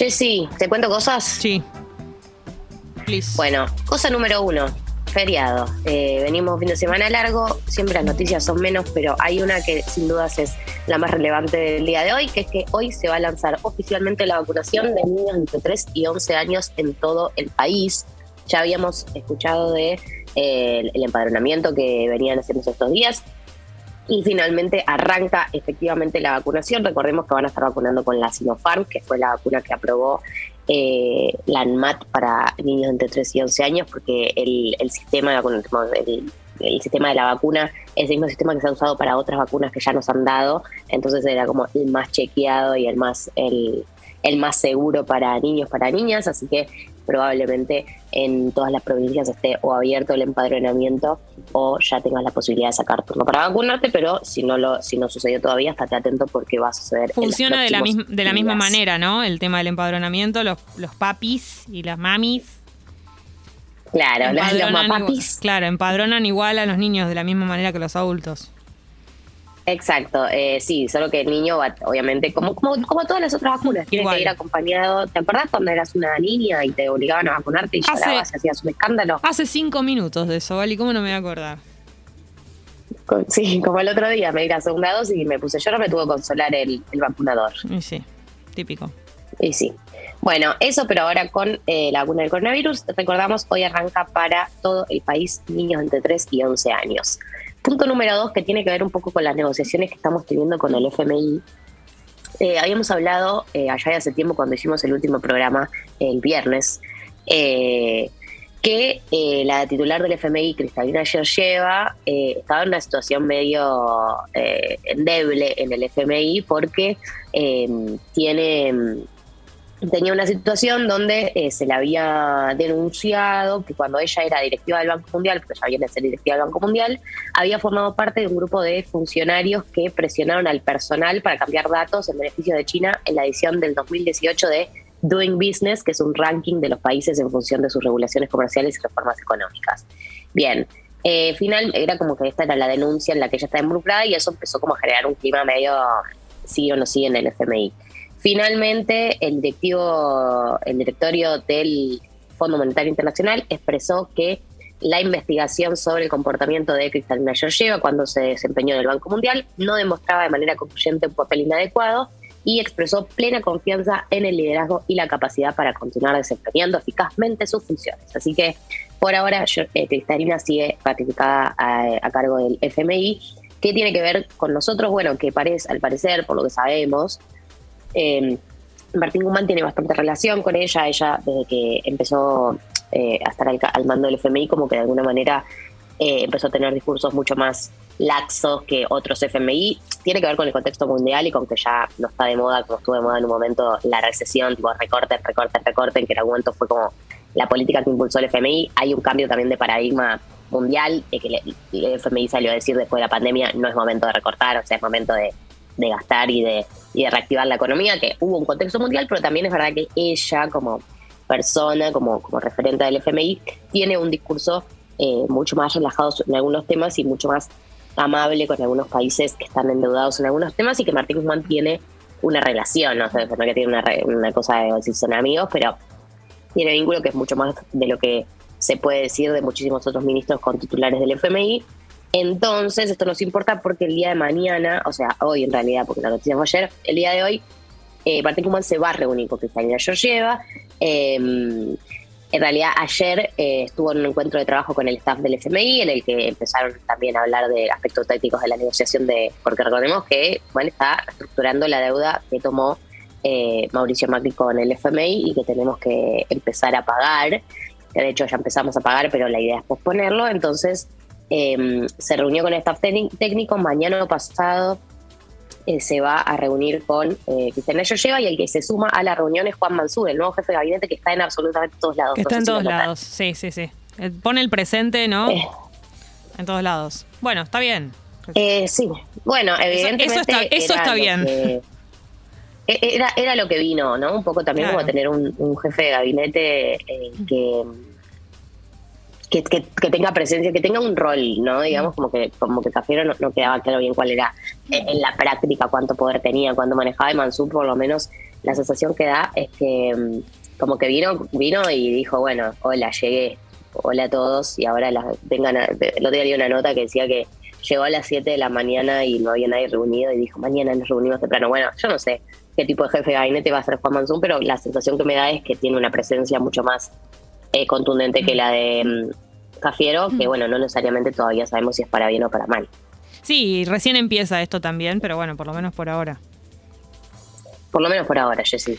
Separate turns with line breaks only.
Jessy, ¿te cuento cosas?
Sí. Please.
Bueno, cosa número uno, feriado. Eh, venimos fin de semana largo, siempre las noticias son menos, pero hay una que sin dudas es la más relevante del día de hoy, que es que hoy se va a lanzar oficialmente la vacunación de niños entre 3 y 11 años en todo el país. Ya habíamos escuchado de eh, el empadronamiento que venían haciendo estos días. Y finalmente arranca efectivamente la vacunación. Recordemos que van a estar vacunando con la Sinopharm, que fue la vacuna que aprobó eh, la ANMAT para niños entre 3 y 11 años, porque el, el sistema de el, sistema de la vacuna es el mismo sistema que se ha usado para otras vacunas que ya nos han dado, entonces era como el más chequeado y el más el, el más seguro para niños, para niñas, así que probablemente en todas las provincias esté o abierto el empadronamiento o ya tengas la posibilidad de sacar turno para vacunarte, pero si no lo si no sucedió todavía, estate atento porque va a suceder.
Funciona de la, de la misma manera, ¿no? El tema del empadronamiento, los, los papis y las mamis.
Claro, los, los papis.
Claro, empadronan igual a los niños de la misma manera que los adultos.
Exacto, eh, sí, solo que el niño va, obviamente, como, como, como todas las otras vacunas, tiene que ir acompañado. ¿Te acordás cuando eras una niña y te obligaban a vacunarte y llorabas y hacías un escándalo?
Hace cinco minutos de eso, ¿vale? ¿Cómo no me voy a acordar?
Sí, como el otro día me di la segunda dosis y me puse yo, no me tuvo que consolar el, vacunador.
Y sí, típico.
Y sí. Bueno, eso, pero ahora con eh, la vacuna del coronavirus, recordamos, hoy arranca para todo el país niños entre 3 y 11 años. Punto número dos, que tiene que ver un poco con las negociaciones que estamos teniendo con el FMI. Eh, habíamos hablado eh, allá de hace tiempo cuando hicimos el último programa el viernes, eh, que la titular del FMI, Cristalina Georgieva, estaba en una situación medio endeble en el FMI porque tiene tenía una situación donde eh, se le había denunciado que cuando ella era directiva del Banco Mundial, porque ya viene a ser directiva del Banco Mundial, había formado parte de un grupo de funcionarios que presionaron al personal para cambiar datos en beneficio de China en la edición del 2018 de Doing Business, que es un ranking de los países en función de sus regulaciones comerciales y reformas económicas. Bien, eh, final era como que esta era la denuncia en la que ella estaba involucrada y eso empezó como a generar un clima medio sí o no sí en el FMI. Finalmente, el directivo, el directorio del Fondo Monetario Internacional expresó que la investigación sobre el comportamiento de Cristalina Georgieva cuando se desempeñó en el Banco Mundial no demostraba de manera concluyente un papel inadecuado y expresó plena confianza en el liderazgo y la capacidad para continuar desempeñando eficazmente sus funciones. Así que por ahora eh, Cristalina sigue ratificada a, cargo del FMI. ¿Qué tiene que ver con nosotros? Bueno, que parece, al parecer, por lo que sabemos, eh, Martín Guzmán tiene bastante relación con ella, ella desde que empezó eh, a estar al, mando del FMI como que de alguna manera eh, empezó a tener discursos mucho más laxos que otros FMI. Tiene que ver con el contexto mundial y con que ya no está de moda, como estuvo de moda en un momento la recesión, tipo recorte, recorte, recorte, en que en algún momento fue como la política que impulsó el FMI. Hay un cambio también de paradigma mundial, que el FMI salió a decir después de la pandemia, no es momento de recortar, o sea, es momento de de gastar y de, y de reactivar la economía, que hubo un contexto mundial, pero también es verdad que ella como persona, como, como referente del FMI, tiene un discurso eh, mucho más relajado en algunos temas y mucho más amable con algunos países que están endeudados en algunos temas y que Martín Guzmán tiene una relación, no sé, no que tiene una, una cosa de decir son amigos, pero tiene vínculo que es mucho más de lo que se puede decir de muchísimos otros ministros con titulares del FMI entonces, esto nos importa porque el día de mañana, o sea, hoy en realidad, porque la noticia fue ayer, el día de hoy, eh, Martín Kuman se va a reunir con Cristalina Georgieva. Em, en realidad, ayer eh, estuvo en un encuentro de trabajo con el staff del FMI, en el que empezaron también a hablar de aspectos tácticos de la negociación, de porque recordemos que bueno, está estructurando la deuda que tomó eh, Mauricio Macri con el FMI y que tenemos que empezar a pagar. De hecho, ya empezamos a pagar, pero la idea es posponerlo. Entonces, Em, se reunió con el staff técnico, mañana pasado eh, se va a reunir con eh, Cristina Lleva y el que se suma a la reunión es Juan Mansur, el nuevo jefe de gabinete que está en absolutamente todos lados.
está en todos lados, sí, sí, sí. Eh, pone el presente, ¿no? en todos lados. Bueno, está bien.
sí, bueno, evidentemente.
Eso, está, bien.
E, era, era lo que vino, ¿no? Un poco también como tener un, un, jefe de gabinete que que, tenga presencia, que tenga un rol, ¿no? Digamos, como que como que Cafiero no, quedaba claro bien cuál era eh, en la práctica, cuánto poder tenía, cuánto manejaba, y Mansur por lo menos la sensación que da es que mm, como que vino, vino y dijo, bueno, hola, llegué, hola a todos, y ahora las vengan a, el otro día una nota que decía que llegó a las 7 de la mañana y no había nadie reunido y dijo, mañana nos reunimos temprano. Bueno, yo no sé qué tipo de jefe de gabinete va a ser Juan Mansún, pero la sensación que me da es que tiene una presencia mucho más eh, contundente que la de mm, Cafiero, que bueno, no necesariamente todavía sabemos si es para bien o para mal.
Sí, recién empieza esto también, pero bueno, por lo menos por ahora.
Por lo menos por ahora, Jessy.